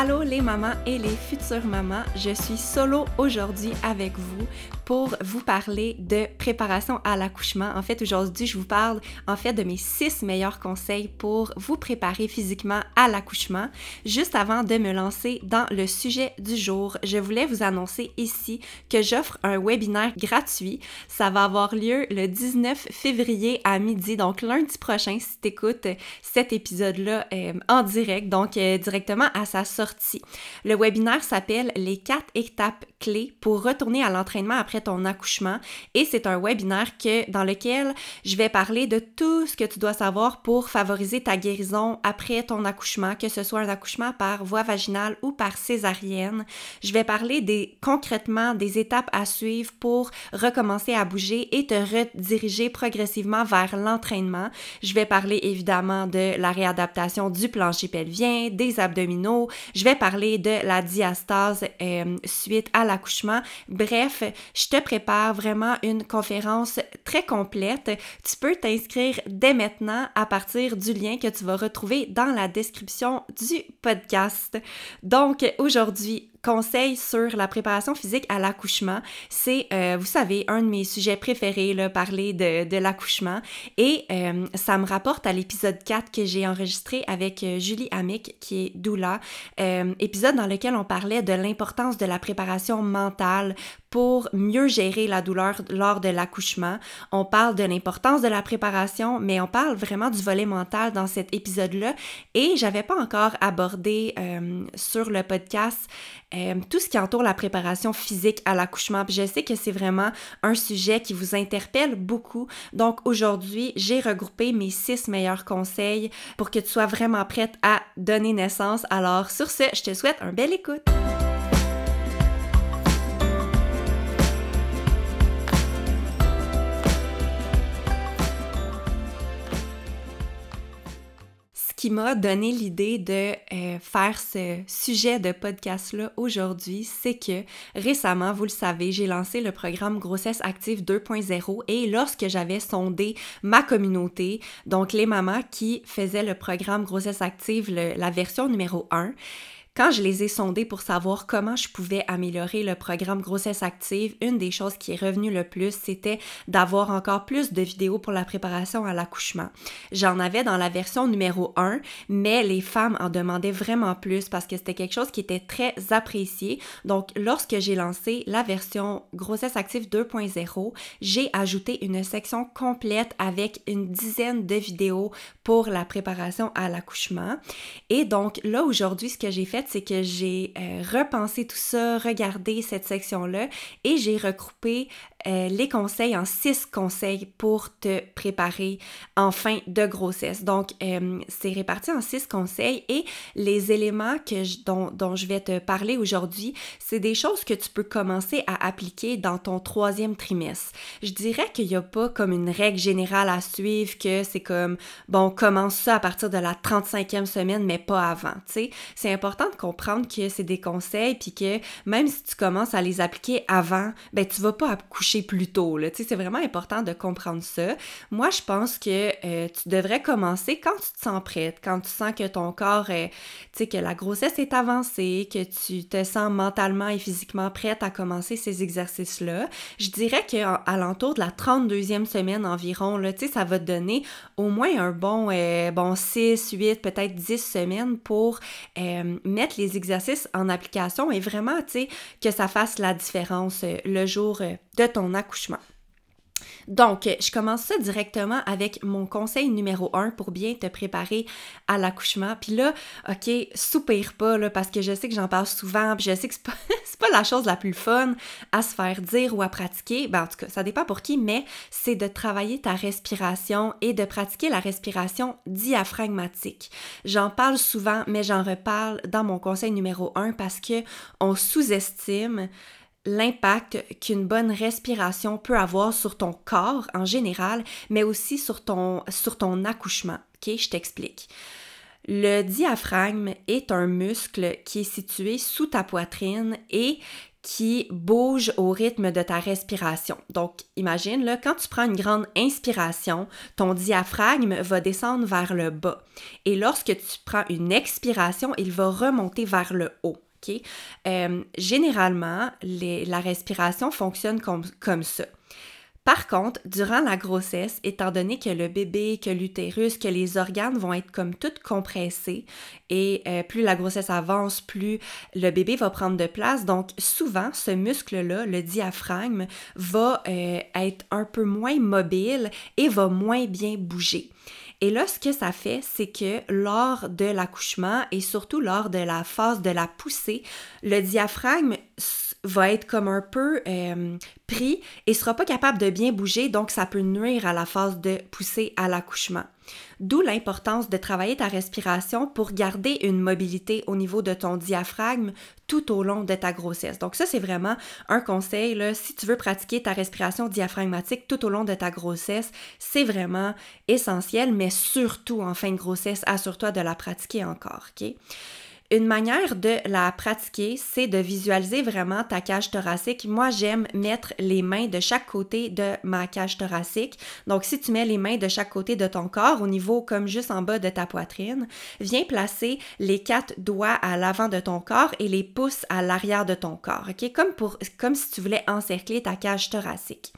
Allô les mamans et les futures mamans, je suis solo aujourd'hui avec vous pour vous parler de préparation à l'accouchement. En fait, aujourd'hui, je vous parle en fait de mes six meilleurs conseils pour vous préparer physiquement à l'accouchement. Juste avant de me lancer dans le sujet du jour, je voulais vous annoncer ici que j'offre un webinaire gratuit. Ça va avoir lieu le 19 février à midi, donc lundi prochain si tu écoutes cet épisode-là euh, en direct, donc euh, directement à sa sortie. Le webinaire s'appelle Les quatre étapes clés pour retourner à l'entraînement après ton accouchement et c'est un webinaire que, dans lequel je vais parler de tout ce que tu dois savoir pour favoriser ta guérison après ton accouchement, que ce soit un accouchement par voie vaginale ou par césarienne. Je vais parler des, concrètement des étapes à suivre pour recommencer à bouger et te rediriger progressivement vers l'entraînement. Je vais parler évidemment de la réadaptation du plancher pelvien, des abdominaux. Je vais parler de la diastase euh, suite à l'accouchement. Bref, je te prépare vraiment une conférence très complète. Tu peux t'inscrire dès maintenant à partir du lien que tu vas retrouver dans la description du podcast. Donc aujourd'hui, conseil sur la préparation physique à l'accouchement. C'est, euh, vous savez, un de mes sujets préférés, là, parler de, de l'accouchement. Et euh, ça me rapporte à l'épisode 4 que j'ai enregistré avec euh, Julie Amick, qui est doula. épisode dans lequel on parlait de l'importance de la préparation mentale pour mieux gérer la douleur lors de l'accouchement. On parle de l'importance de la préparation, mais on parle vraiment du volet mental dans cet épisode-là. Et j'avais pas encore abordé sur le podcast euh, tout ce qui entoure la préparation physique à l'accouchement. je sais que c'est vraiment un sujet qui vous interpelle beaucoup. Donc aujourd'hui, j'ai regroupé mes six meilleurs conseils pour que tu sois vraiment prête à donner naissance. Alors sur ce, je te souhaite un bel écoute. Qui m'a donné l'idée de euh, faire ce sujet de podcast-là aujourd'hui, c'est que récemment, vous le savez, j'ai lancé le programme Grossesse Active 2.0 et lorsque j'avais sondé ma communauté, donc les mamans qui faisaient le programme Grossesse Active, la version numéro 1, quand je les ai sondés pour savoir comment je pouvais améliorer le programme grossesse active, une des choses qui est revenue le plus, c'était d'avoir encore plus de vidéos pour la préparation à l'accouchement. J'en avais dans la version numéro 1, mais les femmes en demandaient vraiment plus parce que c'était quelque chose qui était très apprécié. Donc, lorsque j'ai lancé la version grossesse active 2.0, j'ai ajouté une section complète avec une dizaine de vidéos pour la préparation à l'accouchement. Et donc, là, aujourd'hui, ce que j'ai fait, c'est que j'ai euh, repensé tout ça, regardé cette section-là et j'ai regroupé euh, les conseils en six conseils pour te préparer en fin de grossesse. Donc, euh, c'est réparti en six conseils et les éléments que dont, dont, je vais te parler aujourd'hui, c'est des choses que tu peux commencer à appliquer dans ton troisième trimestre. Je dirais qu'il n'y a pas comme une règle générale à suivre, que c'est comme, bon, commence ça à partir de la 35e semaine, mais pas avant. C'est important de comprendre que c'est des conseils, puis que même si tu commences à les appliquer avant, ben tu vas pas coucher plus tôt. C'est vraiment important de comprendre ça. Moi, je pense que euh, tu devrais commencer quand tu te sens prête, quand tu sens que ton corps, est, tu sais, que la grossesse est avancée, que tu te sens mentalement et physiquement prête à commencer ces exercices-là. Je dirais qu'à l'entour de la 32e semaine environ, là, tu sais, ça va te donner au moins un bon, euh, bon 6, 8, peut-être 10 semaines pour euh, mettre les exercices en application et vraiment, tu sais, que ça fasse la différence euh, le jour de ton accouchement. Donc, je commence ça directement avec mon conseil numéro un pour bien te préparer à l'accouchement. Puis là, OK, soupire pas, là, parce que je sais que j'en parle souvent, puis je sais que c'est pas, pas la chose la plus fun à se faire dire ou à pratiquer. Ben, en tout cas, ça dépend pour qui, mais c'est de travailler ta respiration et de pratiquer la respiration diaphragmatique. J'en parle souvent, mais j'en reparle dans mon conseil numéro un parce que on sous-estime l'impact qu'une bonne respiration peut avoir sur ton corps en général, mais aussi sur ton, sur ton accouchement. OK, je t'explique. Le diaphragme est un muscle qui est situé sous ta poitrine et qui bouge au rythme de ta respiration. Donc, imagine, là, quand tu prends une grande inspiration, ton diaphragme va descendre vers le bas. Et lorsque tu prends une expiration, il va remonter vers le haut. Euh, généralement, la respiration fonctionne comme, ça. Par contre, durant la grossesse, étant donné que le bébé, que l'utérus, que les organes vont être comme toutes compressés et euh, plus la grossesse avance, plus le bébé va prendre de place. Donc souvent, ce muscle-là, le diaphragme, va euh, être un peu moins mobile et va moins bien bouger. Et là, ce que ça fait, c'est que lors de l'accouchement et surtout lors de la phase de la poussée, le diaphragme va être comme un peu euh, pris et sera pas capable de bien bouger, donc ça peut nuire à la phase de poussée à l'accouchement. D'où l'importance de travailler ta respiration pour garder une mobilité au niveau de ton diaphragme tout au long de ta grossesse. Donc ça, c'est vraiment un conseil. Là, si tu veux pratiquer ta respiration diaphragmatique tout au long de ta grossesse, c'est vraiment essentiel, mais surtout en fin de grossesse, assure-toi de la pratiquer encore. ok? Une manière de la pratiquer, c'est de visualiser vraiment ta cage thoracique. Moi, j'aime mettre les mains de chaque côté de ma cage thoracique. Donc, si tu mets les mains de chaque côté de ton corps, au niveau comme juste en bas de ta poitrine, viens placer les quatre doigts à l'avant de ton corps et les pouces à l'arrière de ton corps, ok? Comme, pour, comme si tu voulais encercler ta cage thoracique.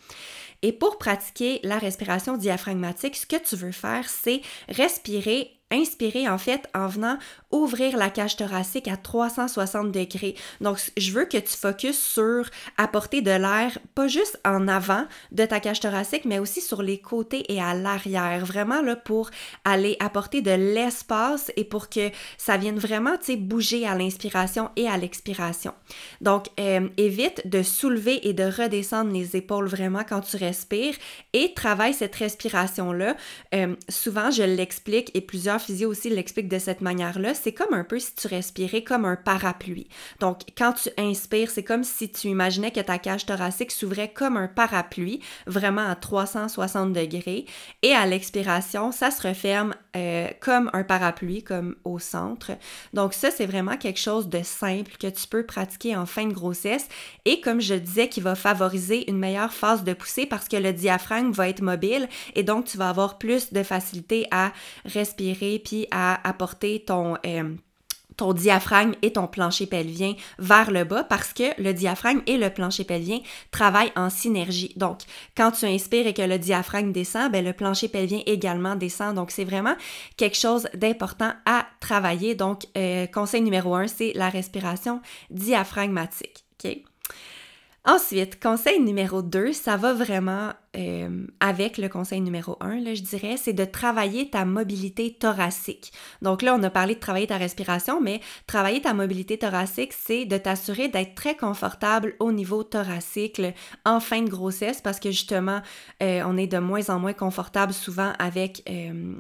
Et pour pratiquer la respiration diaphragmatique, ce que tu veux faire, c'est respirer inspirer en fait en venant ouvrir la cage thoracique à 360 degrés. Donc, je veux que tu focuses sur apporter de l'air, pas juste en avant de ta cage thoracique, mais aussi sur les côtés et à l'arrière. Vraiment là pour aller apporter de l'espace et pour que ça vienne vraiment, tu sais, bouger à l'inspiration et à l'expiration. Donc, euh, évite de soulever et de redescendre les épaules vraiment quand tu respires et travaille cette respiration-là. Euh, souvent, je l'explique et plusieurs physio aussi l'explique de cette manière-là, c'est comme un peu si tu respirais comme un parapluie. Donc, quand tu inspires, c'est comme si tu imaginais que ta cage thoracique s'ouvrait comme un parapluie, vraiment à 360 degrés. Et à l'expiration, ça se referme euh, comme un parapluie, comme au centre. Donc, ça, c'est vraiment quelque chose de simple que tu peux pratiquer en fin de grossesse et comme je disais, qui va favoriser une meilleure phase de poussée parce que le diaphragme va être mobile et donc tu vas avoir plus de facilité à respirer puis à apporter ton... Euh, ton diaphragme et ton plancher pelvien vers le bas parce que le diaphragme et le plancher pelvien travaillent en synergie. Donc, quand tu inspires et que le diaphragme descend, ben, le plancher pelvien également descend. Donc, c'est vraiment quelque chose d'important à travailler. Donc, euh, conseil numéro un, c'est la respiration diaphragmatique. OK? Ensuite, conseil numéro 2, ça va vraiment euh, avec le conseil numéro 1, là, je dirais, c'est de travailler ta mobilité thoracique. Donc là, on a parlé de travailler ta respiration, mais travailler ta mobilité thoracique, c'est de t'assurer d'être très confortable au niveau thoracique en fin de grossesse parce que justement, euh, on est de moins en moins confortable souvent avec euh,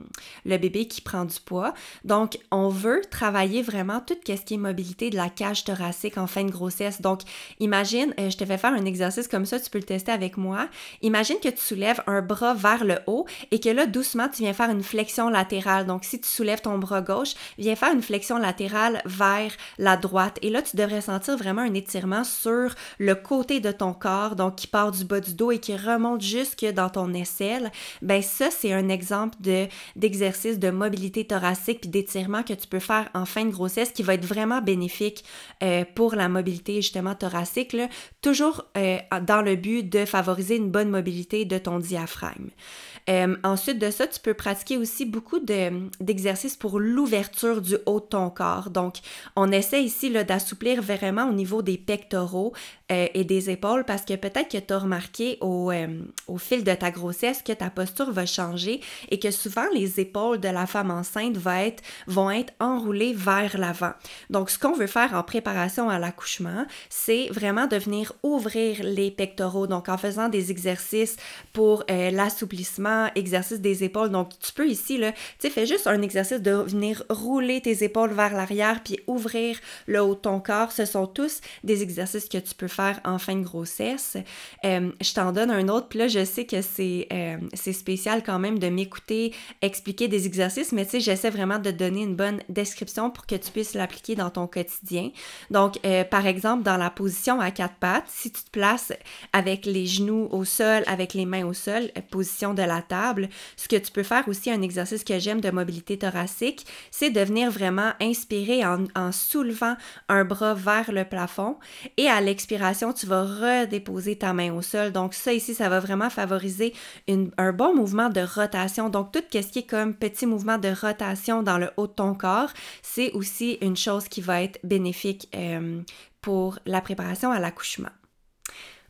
le bébé qui prend du poids. Donc, on veut travailler vraiment tout ce qui est mobilité de la cage thoracique en fin de grossesse. Donc, imagine, je te fais faire un exercice comme ça, tu peux le tester avec moi. Imagine que tu soulèves un bras vers le haut et que là, doucement, tu viens faire une flexion latérale. Donc, si tu soulèves ton bras gauche, viens faire une flexion latérale vers la droite. Et là, tu devrais sentir vraiment un étirement sur le côté de ton corps, donc qui part du bas du dos et qui remonte jusque dans ton aisselle. Ben ça, c'est un exemple de d'exercice de mobilité thoracique puis d'étirement que tu peux faire en fin de grossesse qui va être vraiment bénéfique euh, pour la mobilité justement thoracique, toujours euh, dans le but de favoriser une bonne mobilité de ton diaphragme. Euh, ensuite de ça, tu peux pratiquer aussi beaucoup d'exercices pour l'ouverture du haut de ton corps. Donc, on essaie ici d'assouplir vraiment au niveau des pectoraux euh, et des épaules parce que peut-être que tu as remarqué au, euh, au, fil de ta grossesse que ta posture va changer et que souvent les épaules de la femme enceinte va être, vont être enroulées vers l'avant. Donc, ce qu'on veut faire en préparation à l'accouchement, c'est vraiment de venir ouvrir les pectoraux. Donc, en faisant des exercices pour l'assouplissement exercice des épaules. Donc, tu peux ici, là, tu sais, fais juste un exercice de venir rouler tes épaules vers l'arrière puis ouvrir le haut de ton corps. Ce sont tous des exercices que tu peux faire en fin de grossesse. Euh, je t'en donne un autre, puis là, je sais que c'est euh, c'est spécial quand même de m'écouter expliquer des exercices, mais tu sais, j'essaie vraiment de donner une bonne description pour que tu puisses l'appliquer dans ton quotidien. Donc, euh, par exemple, dans la position à quatre pattes, si tu te places avec les genoux au sol, avec les mains au sol, position de la table, ce que tu peux faire aussi, un exercice que j'aime de mobilité thoracique, c'est de venir vraiment inspirer en, soulevant un bras vers le plafond et à l'expiration, tu vas redéposer ta main au sol. Donc ça ici, ça va vraiment favoriser un bon mouvement de rotation. Donc tout ce qui est comme petit mouvement de rotation dans le haut de ton corps, c'est aussi une chose qui va être bénéfique euh, pour la préparation à l'accouchement.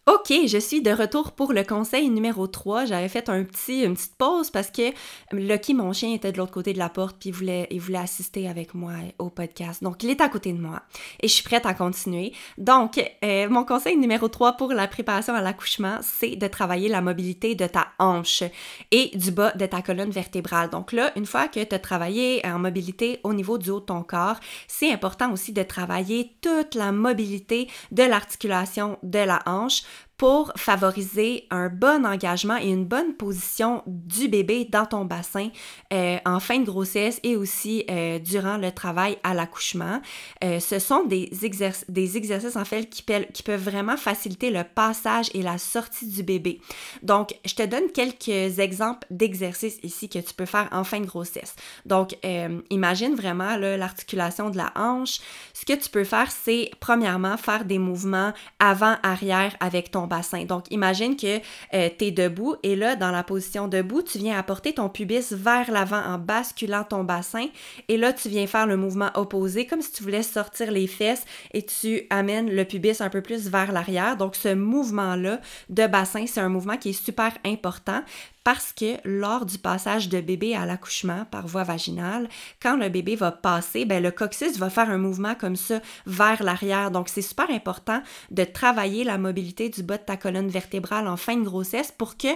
OK, je suis de retour pour le conseil numéro 3. J'avais fait un petit, une petite pause parce que Lucky, mon chien, était de l'autre côté de la porte puis il voulait, il voulait assister avec moi au podcast. Donc, il est à côté de moi et je suis prête à continuer. Donc, euh, mon conseil numéro 3 pour la préparation à l'accouchement, c'est de travailler la mobilité de ta hanche et du bas de ta colonne vertébrale. Donc là, une fois que tu as travaillé en mobilité au niveau du haut de ton corps, c'est important aussi de travailler toute la mobilité de l'articulation de la hanche pour favoriser un bon engagement et une bonne position du bébé dans ton bassin euh, en fin de grossesse et aussi euh, durant le travail à l'accouchement. Euh, ce sont des, des exercices en fait qui, qui peuvent vraiment faciliter le passage et la sortie du bébé. Donc, je te donne quelques exemples d'exercices ici que tu peux faire en fin de grossesse. Donc, imagine vraiment l'articulation de la hanche. Ce que tu peux faire, c'est premièrement faire des mouvements avant-arrière avec ton bassin. Donc, imagine que euh, tu es debout et là, dans la position debout, tu viens apporter ton pubis vers l'avant en basculant ton bassin et là, tu viens faire le mouvement opposé comme si tu voulais sortir les fesses et tu amènes le pubis un peu plus vers l'arrière. Donc, ce mouvement-là de bassin, c'est un mouvement qui est super important parce que lors du passage de bébé à l'accouchement par voie vaginale, quand le bébé va passer, ben, le coccyx va faire un mouvement comme ça vers l'arrière. Donc, c'est super important de travailler la mobilité du bas de ta colonne vertébrale en fin de grossesse pour que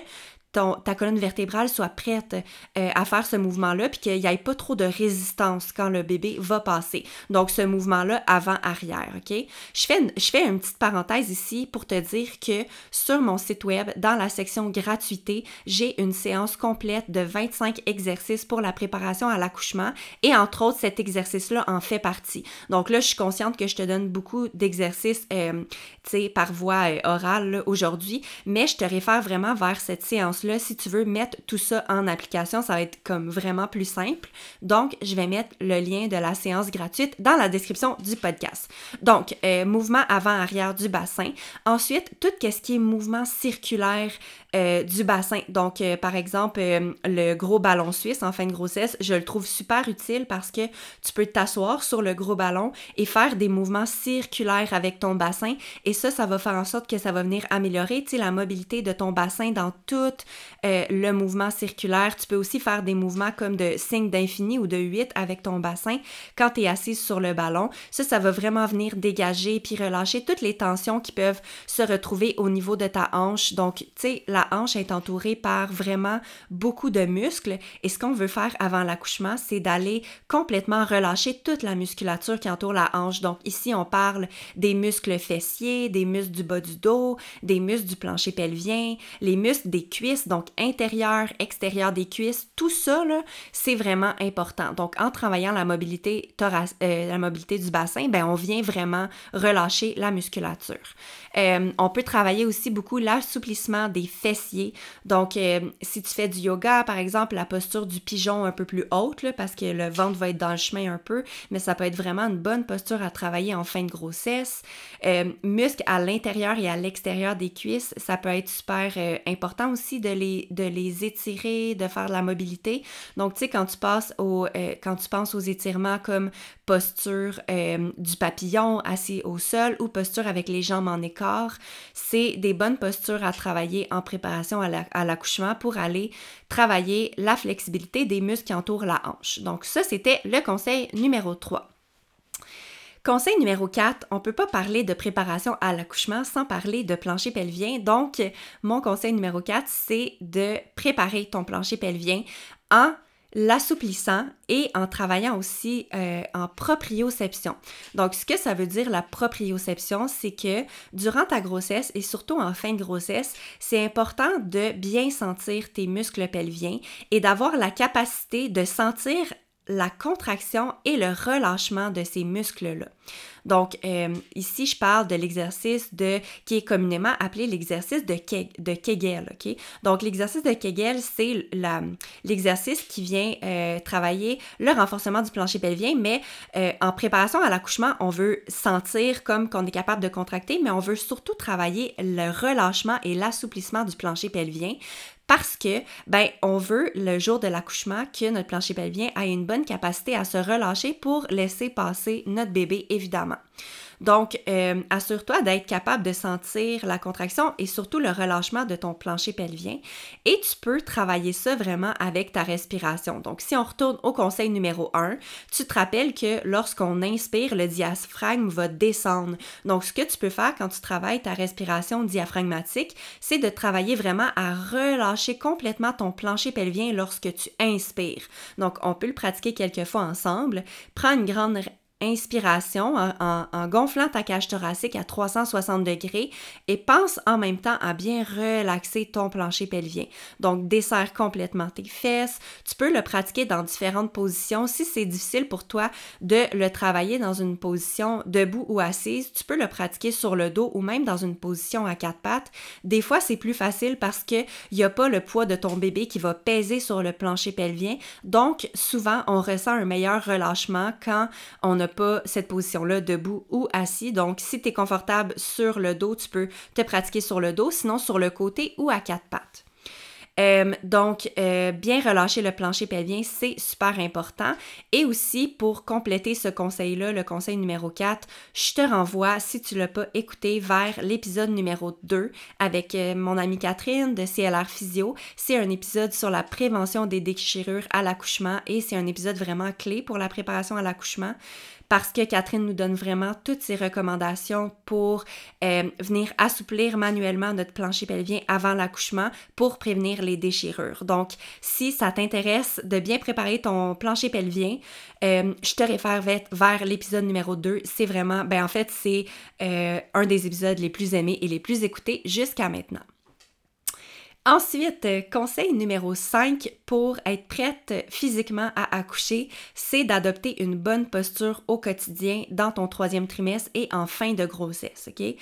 ta colonne vertébrale soit prête euh, à faire ce mouvement-là, puis qu'il n'y ait pas trop de résistance quand le bébé va passer. Donc, ce mouvement-là avant-arrière, OK? Je fais, une, je fais une petite parenthèse ici pour te dire que sur mon site web, dans la section gratuité, j'ai une séance complète de 25 exercices pour la préparation à l'accouchement et entre autres, cet exercice-là en fait partie. Donc là, je suis consciente que je te donne beaucoup d'exercices, euh, tu sais, par voie euh, orale aujourd'hui, mais je te réfère vraiment vers cette séance si tu veux mettre tout ça en application, ça va être comme vraiment plus simple. Donc, je vais mettre le lien de la séance gratuite dans la description du podcast. Donc, euh, mouvement avant-arrière du bassin. Ensuite, tout ce qui est mouvement circulaire euh, du bassin. Donc, euh, par exemple, le gros ballon suisse en fin de grossesse, je le trouve super utile parce que tu peux t'asseoir sur le gros ballon et faire des mouvements circulaires avec ton bassin. Et ça, ça va faire en sorte que ça va venir améliorer la mobilité de ton bassin dans toute euh, le mouvement circulaire. Tu peux aussi faire des mouvements comme de signe d'infini ou de 8 avec ton bassin quand tu es assise sur le ballon. Ça, ça va vraiment venir dégager puis relâcher toutes les tensions qui peuvent se retrouver au niveau de ta hanche. Donc, tu sais, la hanche est entourée par vraiment beaucoup de muscles. Et ce qu'on veut faire avant l'accouchement, c'est d'aller complètement relâcher toute la musculature qui entoure la hanche. Donc ici, on parle des muscles fessiers, des muscles du bas du dos, des muscles du plancher pelvien, les muscles des cuisses, donc intérieur, extérieur des cuisses. Tout ça, c'est vraiment important. Donc en travaillant la mobilité, euh, la mobilité du bassin, ben, on vient vraiment relâcher la musculature. Euh, on peut travailler aussi beaucoup l'assouplissement des fessiers. Donc, euh, si tu fais du yoga, par exemple, la posture du pigeon un peu plus haute, parce que le ventre va être dans le chemin un peu, mais ça peut être vraiment une bonne posture à travailler en fin de grossesse. Euh, muscles à l'intérieur et à l'extérieur des cuisses, ça peut être super important aussi de les, de les étirer, de faire de la mobilité. Donc, tu sais, quand tu passes quand tu penses aux étirements comme posture du papillon assis au sol ou posture avec les jambes en écart, c'est des bonnes postures à travailler en préparation à l'accouchement pour aller travailler la flexibilité des muscles qui entourent la hanche. Donc ça, c'était le conseil numéro 3. Conseil numéro 4, on ne peut pas parler de préparation à l'accouchement sans parler de plancher pelvien. Donc, mon conseil numéro 4, c'est de préparer ton plancher pelvien en l'assouplissant et en travaillant aussi euh, en proprioception. Donc, ce que ça veut dire la proprioception, c'est que durant ta grossesse et surtout en fin de grossesse, c'est important de bien sentir tes muscles pelviens et d'avoir la capacité de sentir la contraction et le relâchement de ces muscles-là. Donc, euh, ici, je parle de l'exercice de qui est communément appelé l'exercice de, Kegel. Donc, l'exercice de Kegel, c'est l'exercice qui vient euh, travailler le renforcement du plancher pelvien, mais euh, en préparation à l'accouchement, on veut sentir comme qu'on est capable de contracter, mais on veut surtout travailler le relâchement et l'assouplissement du plancher pelvien parce que, ben, on veut le jour de l'accouchement que notre plancher pelvien ait une bonne capacité à se relâcher pour laisser passer notre bébé, évidemment. Donc, euh, assure-toi d'être capable de sentir la contraction et surtout le relâchement de ton plancher pelvien. Et tu peux travailler ça vraiment avec ta respiration. Donc, si on retourne au conseil numéro 1, tu te rappelles que lorsqu'on inspire, le diaphragme va descendre. Donc, ce que tu peux faire quand tu travailles ta respiration diaphragmatique, c'est de travailler vraiment à relâcher complètement ton plancher pelvien lorsque tu inspires. Donc, on peut le pratiquer quelques fois ensemble. Prends une grande inspiration en, gonflant ta cage thoracique à 360 degrés et pense en même temps à bien relaxer ton plancher pelvien. Donc, desserre complètement tes fesses. Tu peux le pratiquer dans différentes positions. Si c'est difficile pour toi de le travailler dans une position debout ou assise, tu peux le pratiquer sur le dos ou même dans une position à quatre pattes. Des fois, c'est plus facile parce qu'il n'y a pas le poids de ton bébé qui va peser sur le plancher pelvien. Donc, souvent, on ressent un meilleur relâchement quand on a pas cette position-là debout ou assis. Donc, si tu es confortable sur le dos, tu peux te pratiquer sur le dos, sinon sur le côté ou à quatre pattes. Euh, donc, euh, bien relâcher le plancher pelvien, c'est super important. Et aussi, pour compléter ce conseil-là, le conseil numéro 4, je te renvoie, si tu ne l'as pas écouté, vers l'épisode numéro 2 avec euh, mon amie Catherine de CLR Physio. C'est un épisode sur la prévention des déchirures à l'accouchement et c'est un épisode vraiment clé pour la préparation à l'accouchement parce que Catherine nous donne vraiment toutes ses recommandations pour euh, venir assouplir manuellement notre plancher pelvien avant l'accouchement pour prévenir les déchirures. Donc, si ça t'intéresse de bien préparer ton plancher pelvien, euh, je te réfère vers, l'épisode numéro 2. C'est vraiment, ben en fait, c'est euh, un des épisodes les plus aimés et les plus écoutés jusqu'à maintenant. Ensuite, euh, conseil numéro 5 pour être prête physiquement à accoucher, c'est d'adopter une bonne posture au quotidien dans ton troisième trimestre et en fin de grossesse, OK?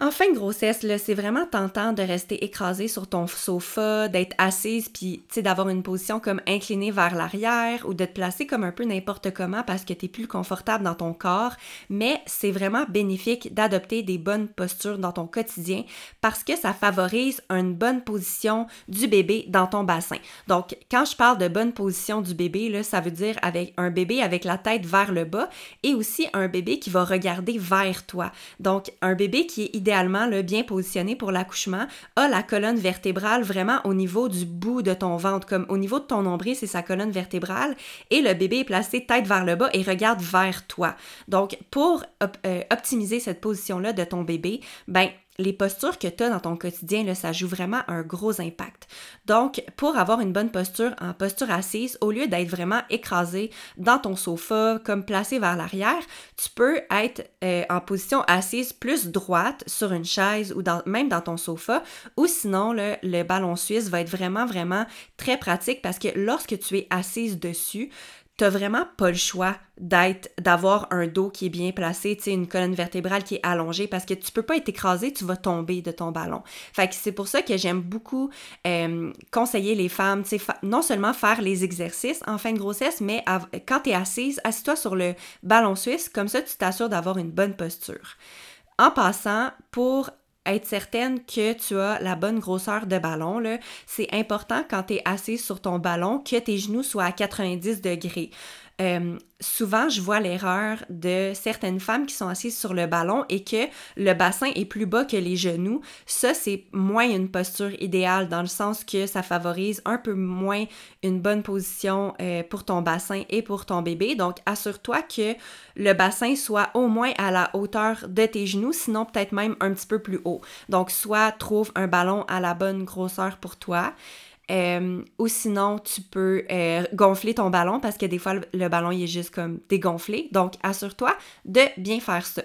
En fin de grossesse, c'est vraiment tentant de rester écrasé sur ton sofa, d'être assise, puis d'avoir une position comme inclinée vers l'arrière ou de te placer comme un peu n'importe comment parce que tu es plus confortable dans ton corps. Mais c'est vraiment bénéfique d'adopter des bonnes postures dans ton quotidien parce que ça favorise une bonne position du bébé dans ton bassin. Donc, quand je parle de bonne position du bébé, ça veut dire avec un bébé avec la tête vers le bas et aussi un bébé qui va regarder vers toi. Donc, un bébé qui est idéalement le bien positionné pour l'accouchement, a la colonne vertébrale vraiment au niveau du bout de ton ventre, comme au niveau de ton nombril, c'est sa colonne vertébrale, et le bébé est placé tête vers le bas et regarde vers toi. Donc, pour euh, optimiser cette position-là de ton bébé, ben, les postures que tu as dans ton quotidien, ça joue vraiment un gros impact. Donc, pour avoir une bonne posture en posture assise, au lieu d'être vraiment écrasé dans ton sofa, comme placé vers l'arrière, tu peux être euh, en position assise plus droite sur une chaise ou même dans ton sofa, ou sinon, le ballon suisse va être vraiment, vraiment très pratique parce que lorsque tu es assise dessus, t'as vraiment pas le choix d'être, d'avoir un dos qui est bien placé, tu une colonne vertébrale qui est allongée parce que tu peux pas être écrasé, tu vas tomber de ton ballon. Fait que c'est pour ça que j'aime beaucoup euh, conseiller les femmes, tu non seulement faire les exercices en fin de grossesse, mais quand tu assise, assis-toi sur le ballon suisse, comme ça tu t'assures d'avoir une bonne posture. En passant, pour être certaine que tu as la bonne grosseur de ballon, c'est important quand tu es assis sur ton ballon que tes genoux soient à 90 degrés. Euh, souvent, je vois l'erreur de certaines femmes qui sont assises sur le ballon et que le bassin est plus bas que les genoux. Ça, c'est moins une posture idéale dans le sens que ça favorise un peu moins une bonne position euh, pour ton bassin et pour ton bébé. Donc, assure-toi que le bassin soit au moins à la hauteur de tes genoux, sinon peut-être même un petit peu plus haut. Donc, soit trouve un ballon à la bonne grosseur pour toi. Euh, ou sinon, tu peux euh, gonfler ton ballon parce que des fois, le, ballon il est juste comme dégonflé. Donc, assure-toi de bien faire ça.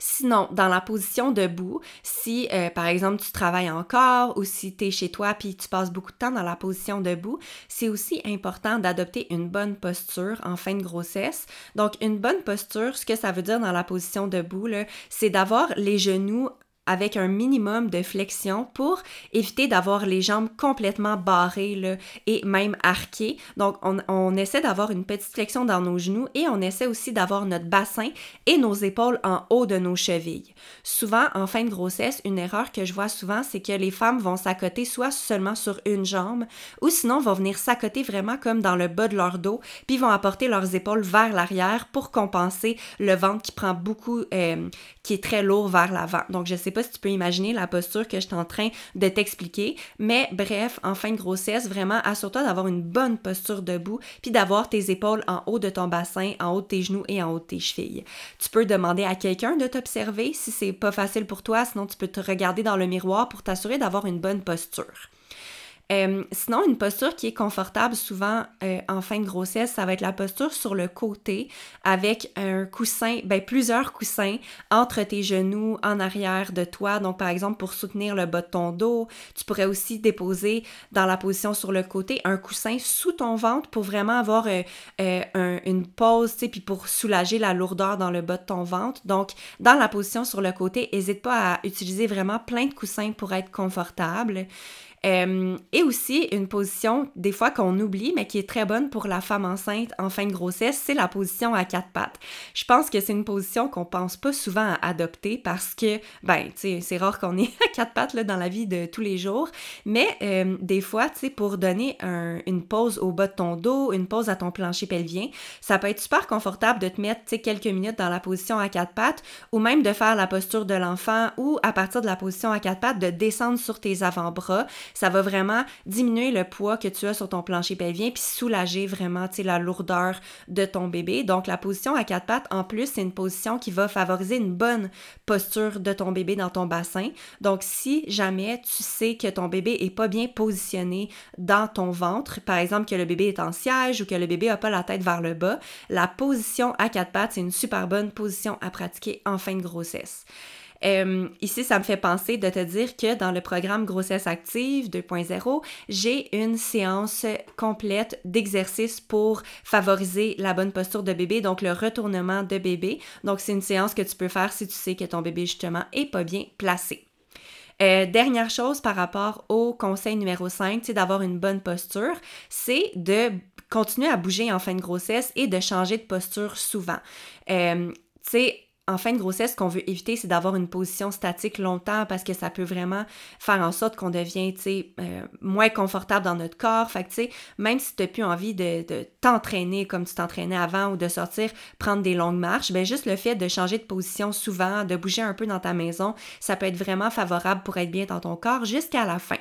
Sinon, dans la position debout, si euh, par exemple tu travailles encore ou si tu es chez toi puis tu passes beaucoup de temps dans la position debout, c'est aussi important d'adopter une bonne posture en fin de grossesse. Donc, une bonne posture, ce que ça veut dire dans la position debout, c'est d'avoir les genoux avec un minimum de flexion pour éviter d'avoir les jambes complètement barrées et même arquées. Donc, on, on essaie d'avoir une petite flexion dans nos genoux et on essaie aussi d'avoir notre bassin et nos épaules en haut de nos chevilles. Souvent, en fin de grossesse, une erreur que je vois souvent, c'est que les femmes vont s'accoter soit seulement sur une jambe ou sinon vont venir s'accoter vraiment comme dans le bas de leur dos, puis vont apporter leurs épaules vers l'arrière pour compenser le ventre qui prend beaucoup, euh, qui est très lourd vers l'avant. Donc, je sais pas si tu peux imaginer la posture que je suis en train de t'expliquer, mais bref, en fin de grossesse, vraiment, assure-toi d'avoir une bonne posture debout, puis d'avoir tes épaules en haut de ton bassin, en haut de tes genoux et en haut de tes chevilles. Tu peux demander à quelqu'un de t'observer si c'est pas facile pour toi, sinon tu peux te regarder dans le miroir pour t'assurer d'avoir une bonne posture. Euh, sinon, une posture qui est confortable souvent euh, en fin de grossesse, ça va être la posture sur le côté avec un coussin, ben plusieurs coussins entre tes genoux en arrière de toi. Donc, par exemple, pour soutenir le bas de ton dos, tu pourrais aussi déposer dans la position sur le côté un coussin sous ton ventre pour vraiment avoir euh, une pause, tu sais, puis pour soulager la lourdeur dans le bas de ton ventre. Donc, dans la position sur le côté, n'hésite pas à utiliser vraiment plein de coussins pour être confortable. Euh, et aussi, une position, des fois qu'on oublie, mais qui est très bonne pour la femme enceinte en fin de grossesse, c'est la position à quatre pattes. Je pense que c'est une position qu'on pense pas souvent à adopter parce que, ben, tu sais, c'est rare qu'on ait à quatre pattes là, dans la vie de tous les jours, mais euh, des fois, tu sais, pour donner une pause au bas de ton dos, une pause à ton plancher pelvien, ça peut être super confortable de te mettre, tu sais, quelques minutes dans la position à quatre pattes ou même de faire la posture de l'enfant ou à partir de la position à quatre pattes, de descendre sur tes avant-bras ça va vraiment diminuer le poids que tu as sur ton plancher pelvien puis soulager vraiment la lourdeur de ton bébé. Donc la position à quatre pattes, en plus, c'est une position qui va favoriser une bonne posture de ton bébé dans ton bassin. Donc si jamais tu sais que ton bébé est pas bien positionné dans ton ventre, par exemple que le bébé est en siège ou que le bébé a pas la tête vers le bas, la position à quatre pattes, c'est une super bonne position à pratiquer en fin de grossesse. Euh, ici, ça me fait penser de te dire que dans le programme Grossesse Active 2.0, j'ai une séance complète d'exercices pour favoriser la bonne posture de bébé, donc le retournement de bébé. Donc, c'est une séance que tu peux faire si tu sais que ton bébé, justement, est pas bien placé. Euh, dernière chose par rapport au conseil numéro 5, c'est d'avoir une bonne posture, c'est de continuer à bouger en fin de grossesse et de changer de posture souvent. Euh, tu sais, en fin de grossesse, ce qu'on veut éviter, c'est d'avoir une position statique longtemps parce que ça peut vraiment faire en sorte qu'on devient, euh, moins confortable dans notre corps. Fait que, tu même si tu n'as plus envie de, t'entraîner comme tu t'entraînais avant ou de sortir prendre des longues marches, ben juste le fait de changer de position souvent, de bouger un peu dans ta maison, ça peut être vraiment favorable pour être bien dans ton corps jusqu'à la fin.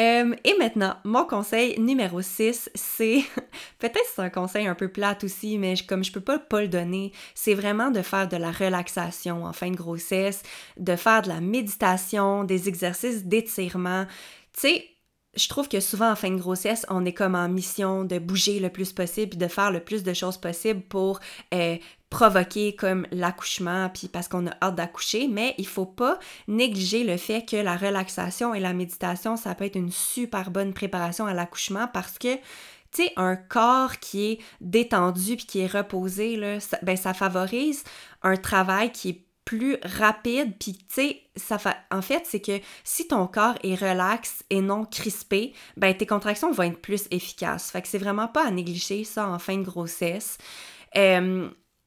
Euh, et maintenant, mon conseil numéro 6, c'est peut-être c'est un conseil un peu plate aussi, mais comme je peux pas pas le donner, c'est vraiment de faire de la relaxation en fin de grossesse, de faire de la méditation, des exercices d'étirement. Tu sais, je trouve que souvent en fin de grossesse, on est comme en mission de bouger le plus possible, de faire le plus de choses possibles pour euh, provoquer comme l'accouchement, puis parce qu'on a hâte d'accoucher, mais il faut pas négliger le fait que la relaxation et la méditation, ça peut être une super bonne préparation à l'accouchement parce que tu sais, un corps qui est détendu puis qui est reposé, là, ça, ben, ça favorise un travail qui est plus rapide, puis tu sais, ça fait, en fait, c'est que si ton corps est relax et non crispé, ben tes contractions vont être plus efficaces. Fait que c'est vraiment pas à négliger ça en fin de grossesse.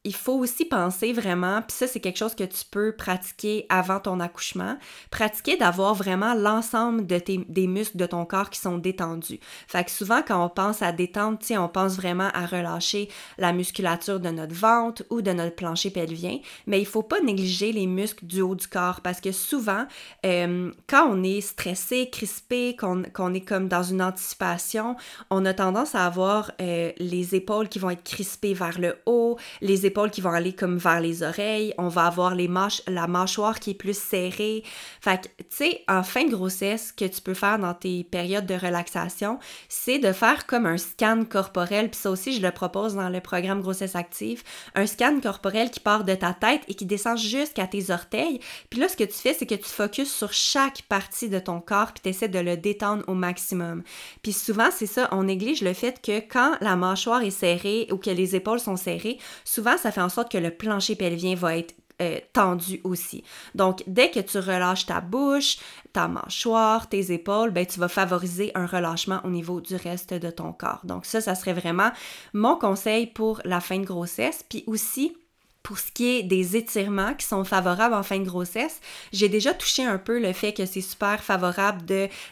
Il faut aussi penser vraiment, puis ça c'est quelque chose que tu peux pratiquer avant ton accouchement, pratiquer d'avoir vraiment l'ensemble des muscles de ton corps qui sont détendus. Fait que souvent quand on pense à détendre, on pense vraiment à relâcher la musculature de notre ventre ou de notre plancher pelvien, mais il faut pas négliger les muscles du haut du corps parce que souvent, euh, quand on est stressé, crispé, qu'on est comme dans une anticipation, on a tendance à avoir euh, les épaules qui vont être crispées vers le haut, les épaules qui vont aller comme vers les oreilles, on va avoir les mâches, la mâchoire qui est plus serrée. Fait que, tu sais, en fin de grossesse, que tu peux faire dans tes périodes de relaxation, c'est de faire comme un scan corporel, puis ça aussi, je le propose dans le programme Grossesse Active, un scan corporel qui part de ta tête et qui descend jusqu'à tes orteils. Puis là, ce que tu fais, c'est que tu focuses sur chaque partie de ton corps, puis tu essaies de le détendre au maximum. Puis souvent, c'est ça, on néglige le fait que quand la mâchoire est serrée ou que les épaules sont serrées, souvent, ça fait en sorte que le plancher pelvien va être euh, tendu aussi. Donc, dès que tu relâches ta bouche, ta mâchoire, tes épaules, ben, tu vas favoriser un relâchement au niveau du reste de ton corps. Donc, ça, ça serait vraiment mon conseil pour la fin de grossesse. Puis aussi, pour ce qui est des étirements qui sont favorables en fin de grossesse, j'ai déjà touché un peu le fait que c'est super favorable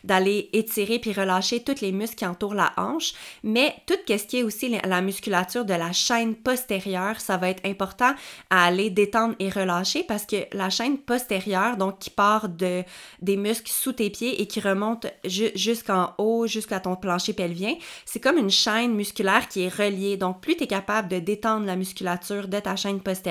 d'aller étirer puis relâcher tous les muscles qui entourent la hanche, mais tout ce qui est aussi la musculature de la chaîne postérieure, ça va être important à aller détendre et relâcher parce que la chaîne postérieure, donc qui part de des muscles sous tes pieds et qui remonte jusqu'en haut, jusqu'à ton plancher pelvien, c'est comme une chaîne musculaire qui est reliée. Donc plus tu es capable de détendre la musculature de ta chaîne postérieure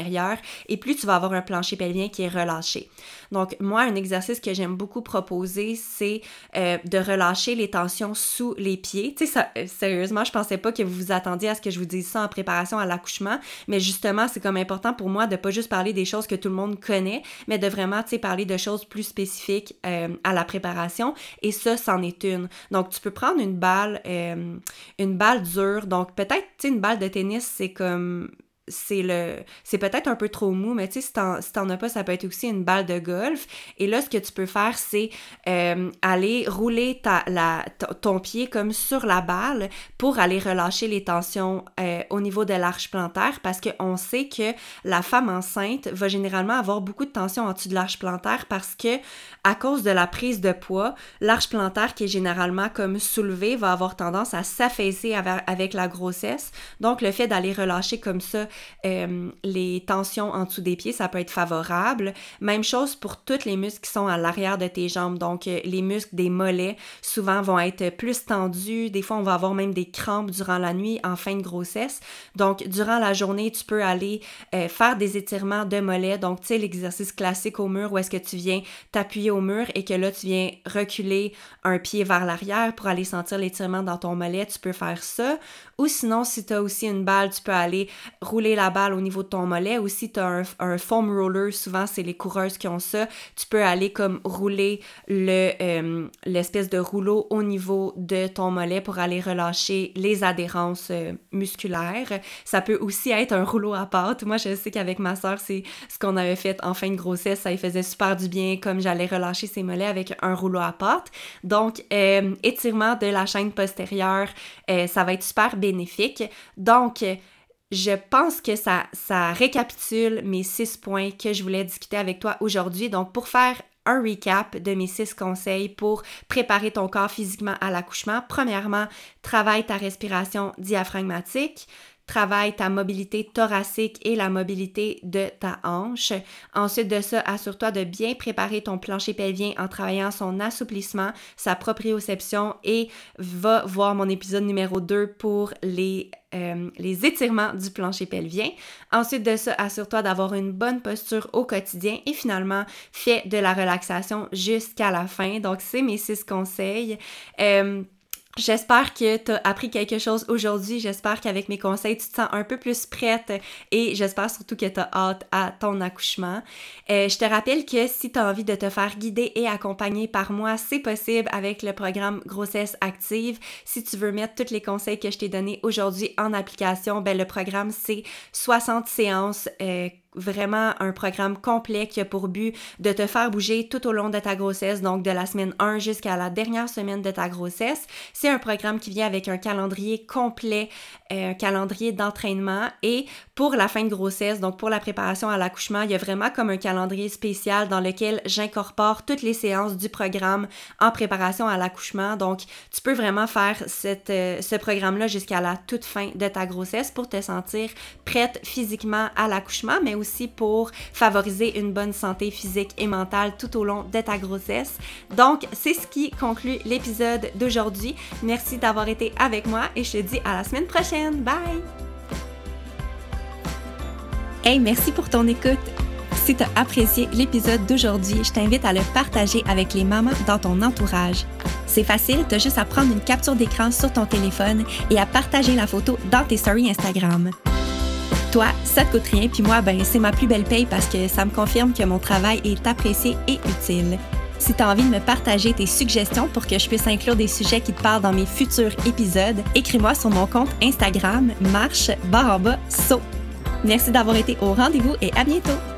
et plus tu vas avoir un plancher pelvien qui est relâché. Donc, moi, un exercice que j'aime beaucoup proposer, c'est euh, de relâcher les tensions sous les pieds. Tu sais, euh, sérieusement, je pensais pas que vous vous attendiez à ce que je vous dise ça en préparation à l'accouchement, mais justement, c'est comme important pour moi de pas juste parler des choses que tout le monde connaît, mais de vraiment, tu sais, parler de choses plus spécifiques euh, à la préparation. Et ça, c'en est une. Donc, tu peux prendre une balle, une balle dure. Donc, peut-être, tu sais, une balle de tennis, c'est comme c'est le c'est peut-être un peu trop mou mais tu sais si t'en si as pas ça peut être aussi une balle de golf. Et là ce que tu peux faire c'est euh, aller rouler ta la ton pied comme sur la balle pour aller relâcher les tensions euh, au niveau de l'arche plantaire parce qu'on sait que la femme enceinte va généralement avoir beaucoup de tension en dessous de l'arche plantaire parce que à cause de la prise de poids l'arche plantaire qui est généralement comme soulevée va avoir tendance à s'affaisser avec la grossesse. Donc le fait d'aller relâcher comme ça euh, les tensions en dessous des pieds, ça peut être favorable. Même chose pour tous les muscles qui sont à l'arrière de tes jambes. Donc, euh, les muscles des mollets, souvent, vont être plus tendus. Des fois, on va avoir même des crampes durant la nuit en fin de grossesse. Donc, durant la journée, tu peux aller euh, faire des étirements de mollets. Donc, tu sais, l'exercice classique au mur où est-ce que tu viens t'appuyer au mur et que là, tu viens reculer un pied vers l'arrière pour aller sentir l'étirement dans ton mollet. Tu peux faire ça. Ou sinon, si tu as aussi une balle, tu peux aller rouler la balle au niveau de ton mollet. Ou si tu as un, foam roller, souvent c'est les coureuses qui ont ça, tu peux aller comme rouler le euh, l'espèce de rouleau au niveau de ton mollet pour aller relâcher les adhérences euh, musculaires. Ça peut aussi être un rouleau à pâte. Moi, je sais qu'avec ma soeur, c'est ce qu'on avait fait en fin de grossesse. Ça lui faisait super du bien, comme j'allais relâcher ses mollets avec un rouleau à pâte. Donc, euh, étirement de la chaîne postérieure, ça va être super bénéfique. Donc, je pense que ça, ça récapitule mes six points que je voulais discuter avec toi aujourd'hui. Donc, pour faire un recap de mes six conseils pour préparer ton corps physiquement à l'accouchement. Premièrement, travaille ta respiration diaphragmatique. Travaille ta mobilité thoracique et la mobilité de ta hanche. Ensuite de ça, assure-toi de bien préparer ton plancher pelvien en travaillant son assouplissement, sa proprioception et va voir mon épisode numéro 2 pour les euh, les étirements du plancher pelvien. Ensuite de ça, assure-toi d'avoir une bonne posture au quotidien et finalement, fais de la relaxation jusqu'à la fin. Donc, c'est mes six conseils. Euh, J'espère que tu as appris quelque chose aujourd'hui. J'espère qu'avec mes conseils, tu te sens un peu plus prête et j'espère surtout que tu as hâte à ton accouchement. Euh, je te rappelle que si tu as envie de te faire guider et accompagner par moi, c'est possible avec le programme Grossesse Active. Si tu veux mettre tous les conseils que je t'ai donnés aujourd'hui en application, ben le programme c'est 60 séances euh, vraiment un programme complet qui a pour but de te faire bouger tout au long de ta grossesse, donc de la semaine 1 jusqu'à la dernière semaine de ta grossesse. C'est un programme qui vient avec un calendrier complet, un calendrier d'entraînement et pour la fin de grossesse, donc pour la préparation à l'accouchement, il y a vraiment comme un calendrier spécial dans lequel j'incorpore toutes les séances du programme en préparation à l'accouchement. Donc, tu peux vraiment faire euh, ce programme-là jusqu'à la toute fin de ta grossesse pour te sentir prête physiquement à l'accouchement, mais aussi pour favoriser une bonne santé physique et mentale tout au long de ta grossesse. Donc, c'est ce qui conclut l'épisode d'aujourd'hui. Merci d'avoir été avec moi et je te dis à la semaine Bye! Hey, merci pour ton écoute. Si tu as apprécié l'épisode d'aujourd'hui, je t'invite à le partager avec les mamans dans ton entourage. C'est facile, tu as juste à prendre une capture d'écran sur ton téléphone et à partager la photo dans tes stories Instagram. Toi, ça te coûte rien, puis moi, ben, c'est ma plus belle paye parce que ça me confirme que mon travail est apprécié et utile. Si tu as envie de me partager tes suggestions pour que je puisse inclure des sujets qui te parlent dans mes futurs épisodes, écris-moi sur mon compte Instagram marche barre en bas saut. Merci d'avoir été au rendez-vous et à bientôt!